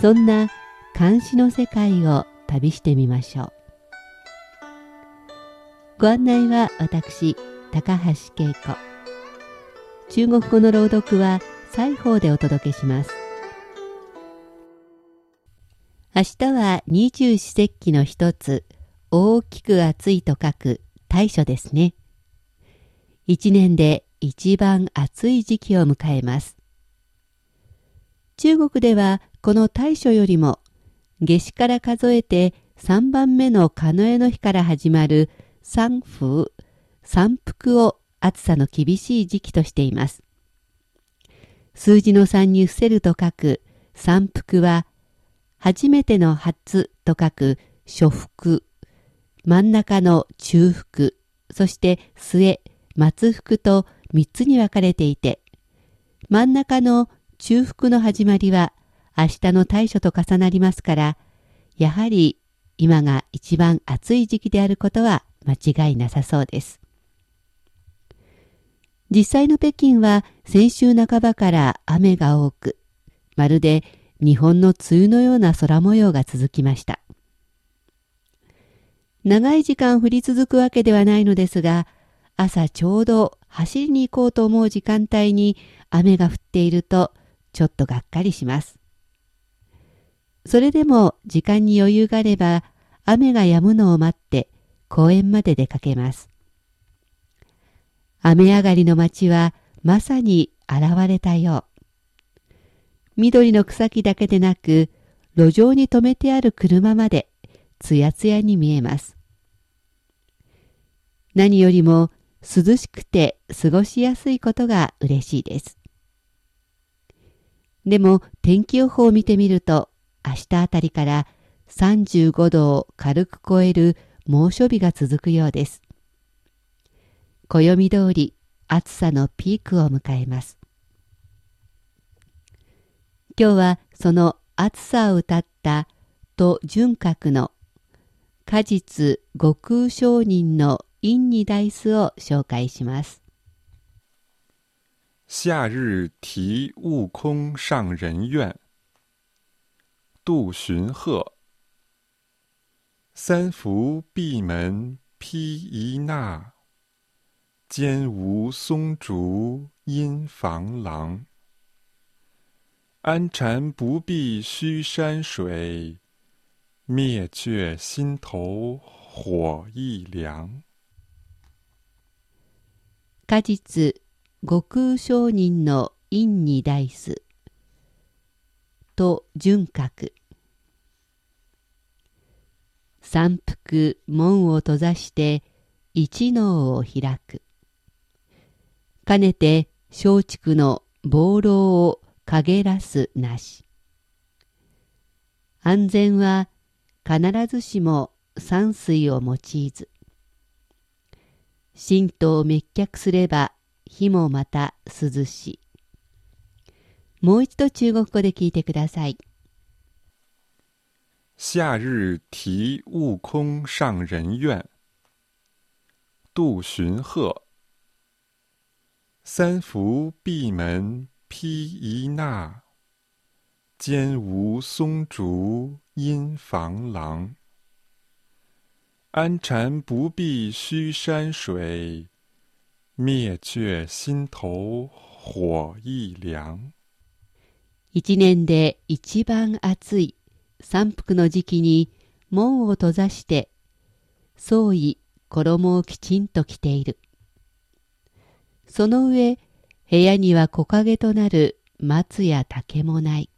そんな監視の世界を旅してみましょう。ご案内は私高橋恵子。中国語の朗読は西方でお届けします。明日は二十四節気の一つ大きく暑いと書く大暑ですね。一年で一番暑い時期を迎えます。中国ではこの大暑よりも夏至から数えて3番目の狩野の日から始まる三風、三福を暑さの厳しい時期としています。数字の3に伏せると書く三福は、初めての初と書く初福、真ん中の中福、そして末、末福と3つに分かれていて、真ん中の中福の始まりは明日の大暑と重なりますから、やはり今が一番暑い時期であることは間違いなさそうです。実際の北京は先週半ばから雨が多く、まるで日本の梅雨のような空模様が続きました。長い時間降り続くわけではないのですが、朝ちょうど走りに行こうと思う時間帯に雨が降っているとちょっとがっかりします。それでも時間に余裕があれば雨が止むのを待って公園まで出かけます。雨上がりの街はまさに現れたよう。緑の草木だけでなく、路上に止めてある車までつやつやに見えます。何よりも涼しくて過ごしやすいことが嬉しいです。でも天気予報を見てみると明日あたりから35度を軽く超える猛暑日が続くようです。暦通り暑さのピークを迎えます。今日はその暑さを歌ったと純格の果実悟空商人の陰に大スを紹介します。夏日题悟空上人院，杜荀鹤。三伏闭门披一衲，间无松竹阴房廊。安禅不避虚山水，灭却心头火亦凉。果実悟空上人の陰に大す。と純格。三福門を閉ざして一能を開く。かねて松竹の暴浪を陰らすなし。安全は必ずしも山水を用いず。神道を滅却すれば火もまた涼しい。もう一度中国語で聞いてください。夏日题悟空上人院，杜荀鹤。三伏闭门披一衲，间无松竹阴房廊。安禅不避虚山水，灭却心頭火亦涼。一年で一番暑い三伏の時期に門を閉ざして総意衣をきちんと着ている。その上部屋には木陰となる松や竹もない。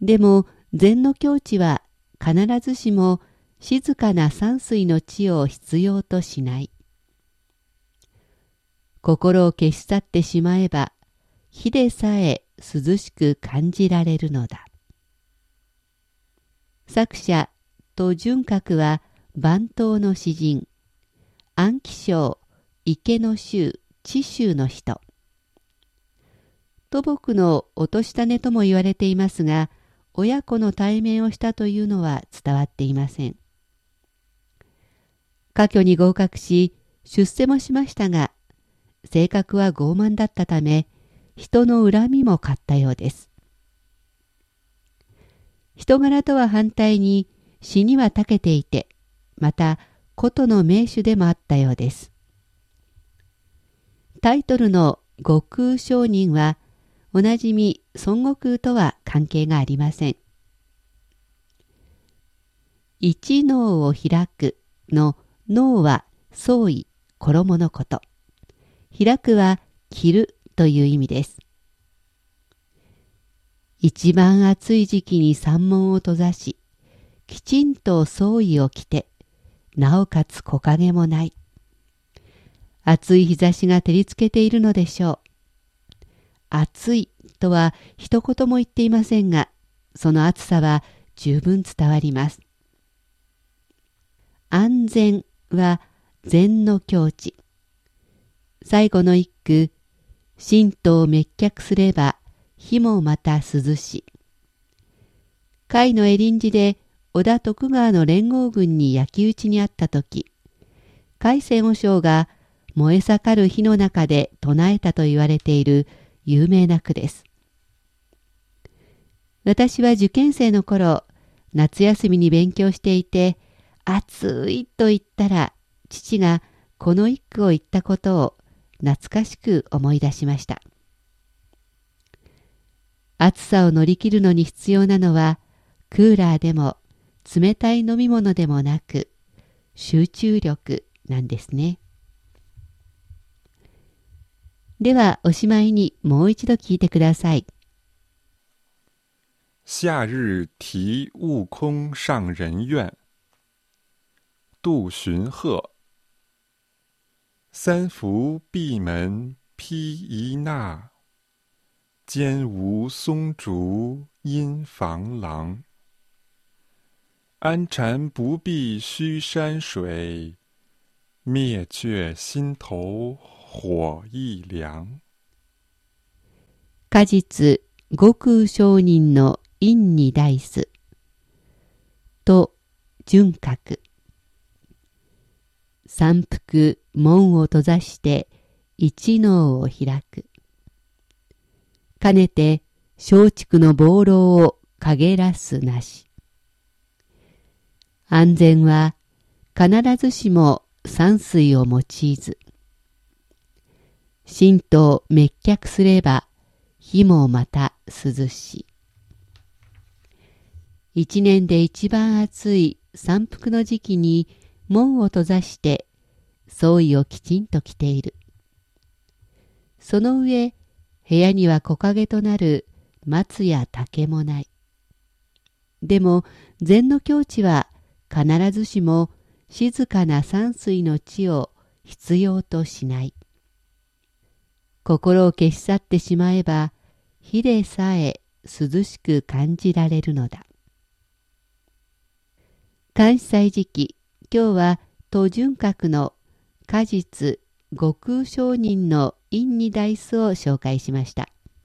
でも禅の境地は必ずしも静かな山水の地を必要としない。心を消し去ってしまえば火でさえ涼しく感じられるのだ。作者、と純格は番頭の詩人、安徽省池の州知州の人。土木の落とし種とも言われていますが、親子の対面をしたというのは伝わっていません。科挙に合格し、出世もしましたが、性格は傲慢だったため、人の恨みも買ったようです。人柄とは反対に詩には長けていて、また琴の名手でもあったようです。タイトルの悟空商人はおなじみ孫悟空とは関係がありません。一脳を開くの脳は創意、衣のこと。開くは着るという意味です。一番暑い時期に山門を閉ざし、きちんと創意を着て、なおかつ木陰もない。暑い日差しが照りつけているのでしょう。暑いとは一言も言っていませんが、その暑さは十分伝わります。安全は禅の境地。最後の一句、神道を滅却すれば火もまた涼し。甲斐のエリンジで織田徳川の連合軍に焼き討ちにあった時、甲斐戦和尚が燃え盛る火の中で唱えたと言われている有名な句です。私は受験生の頃、夏休みに勉強していて、暑いと言ったら、父がこの一句を言ったことを懐かしく思い出しました。暑さを乗り切るのに必要なのは、クーラーでも冷たい飲み物でもなく、集中力なんですね。ではおしまいにもう一度聞いてください。夏日题悟空上人院，杜荀鹤。三伏闭门披一衲，间无松竹阴房廊。安禅不避虚山水，灭却心头。火一凉。果実、悟空上人の陰に大す。と、純格。三福、 門を閉ざして、一能を開く。かねて、松竹の暴浪を陰らすなし。安全は、必ずしも山水を用いず。神道滅却すれば火もまた涼し。一年で一番暑い山腹の時期に門を閉ざして装衣をきちんと着ている。その上、部屋には木陰となる松や竹もない。でも禅の境地は必ずしも静かな山水の地を必要としない。心を消し去ってしまえば火でさえ涼しく感じられるのだ。関西時期、今日は途順閣の果実、悟空上人の陰に大スを紹介しました。